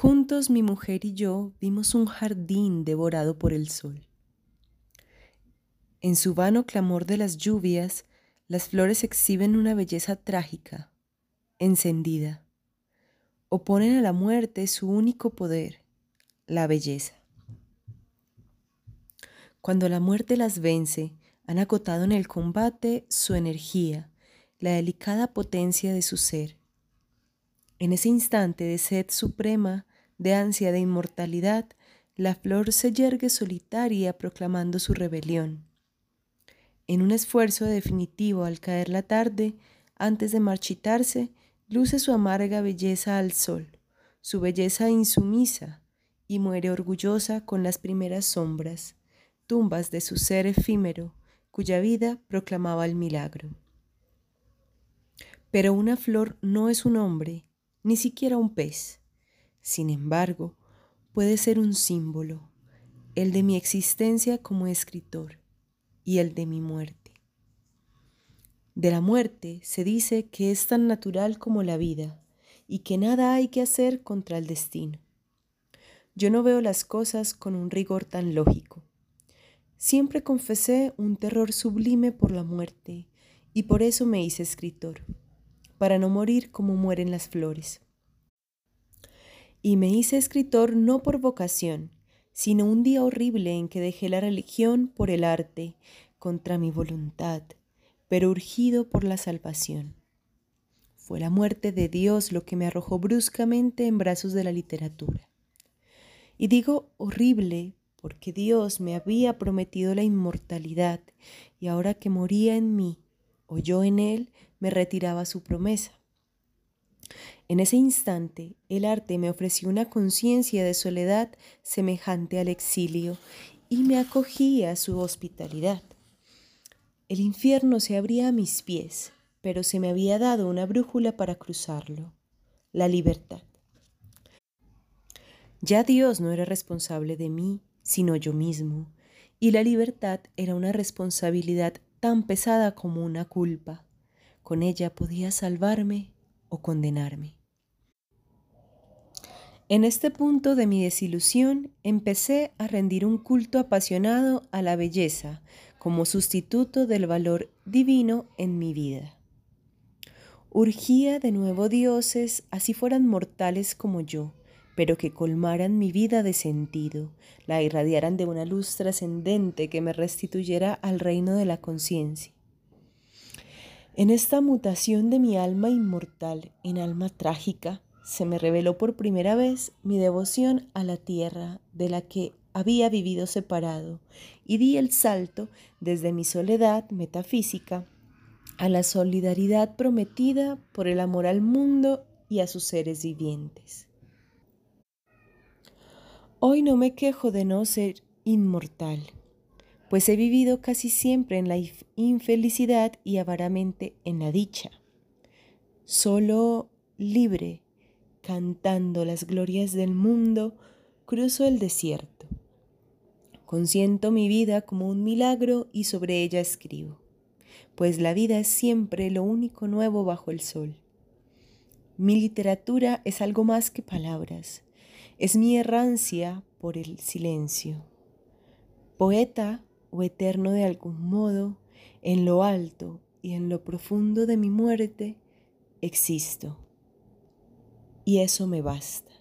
Juntos mi mujer y yo vimos un jardín devorado por el sol. En su vano clamor de las lluvias, las flores exhiben una belleza trágica, encendida. Oponen a la muerte su único poder, la belleza. Cuando la muerte las vence, han acotado en el combate su energía, la delicada potencia de su ser. En ese instante de sed suprema, de ansia de inmortalidad, la flor se yergue solitaria proclamando su rebelión. En un esfuerzo definitivo al caer la tarde, antes de marchitarse, luce su amarga belleza al sol, su belleza insumisa, y muere orgullosa con las primeras sombras, tumbas de su ser efímero, cuya vida proclamaba el milagro. Pero una flor no es un hombre, ni siquiera un pez. Sin embargo, puede ser un símbolo, el de mi existencia como escritor y el de mi muerte. De la muerte se dice que es tan natural como la vida y que nada hay que hacer contra el destino. Yo no veo las cosas con un rigor tan lógico. Siempre confesé un terror sublime por la muerte y por eso me hice escritor, para no morir como mueren las flores. Y me hice escritor no por vocación, sino un día horrible en que dejé la religión por el arte, contra mi voluntad, pero urgido por la salvación. Fue la muerte de Dios lo que me arrojó bruscamente en brazos de la literatura. Y digo horrible porque Dios me había prometido la inmortalidad y ahora que moría en mí o yo en Él, me retiraba su promesa. En ese instante el arte me ofreció una conciencia de soledad semejante al exilio y me acogía a su hospitalidad. El infierno se abría a mis pies, pero se me había dado una brújula para cruzarlo, la libertad. Ya Dios no era responsable de mí, sino yo mismo, y la libertad era una responsabilidad tan pesada como una culpa. Con ella podía salvarme o condenarme. En este punto de mi desilusión empecé a rendir un culto apasionado a la belleza como sustituto del valor divino en mi vida. Urgía de nuevo dioses, así fueran mortales como yo, pero que colmaran mi vida de sentido, la irradiaran de una luz trascendente que me restituyera al reino de la conciencia. En esta mutación de mi alma inmortal en alma trágica, se me reveló por primera vez mi devoción a la tierra de la que había vivido separado y di el salto desde mi soledad metafísica a la solidaridad prometida por el amor al mundo y a sus seres vivientes. Hoy no me quejo de no ser inmortal, pues he vivido casi siempre en la infelicidad y avaramente en la dicha. Solo libre, cantando las glorias del mundo, cruzo el desierto. Consiento mi vida como un milagro y sobre ella escribo, pues la vida es siempre lo único nuevo bajo el sol. Mi literatura es algo más que palabras es mi errancia por el silencio. Poeta o eterno de algún modo, en lo alto y en lo profundo de mi muerte, existo. Y eso me basta.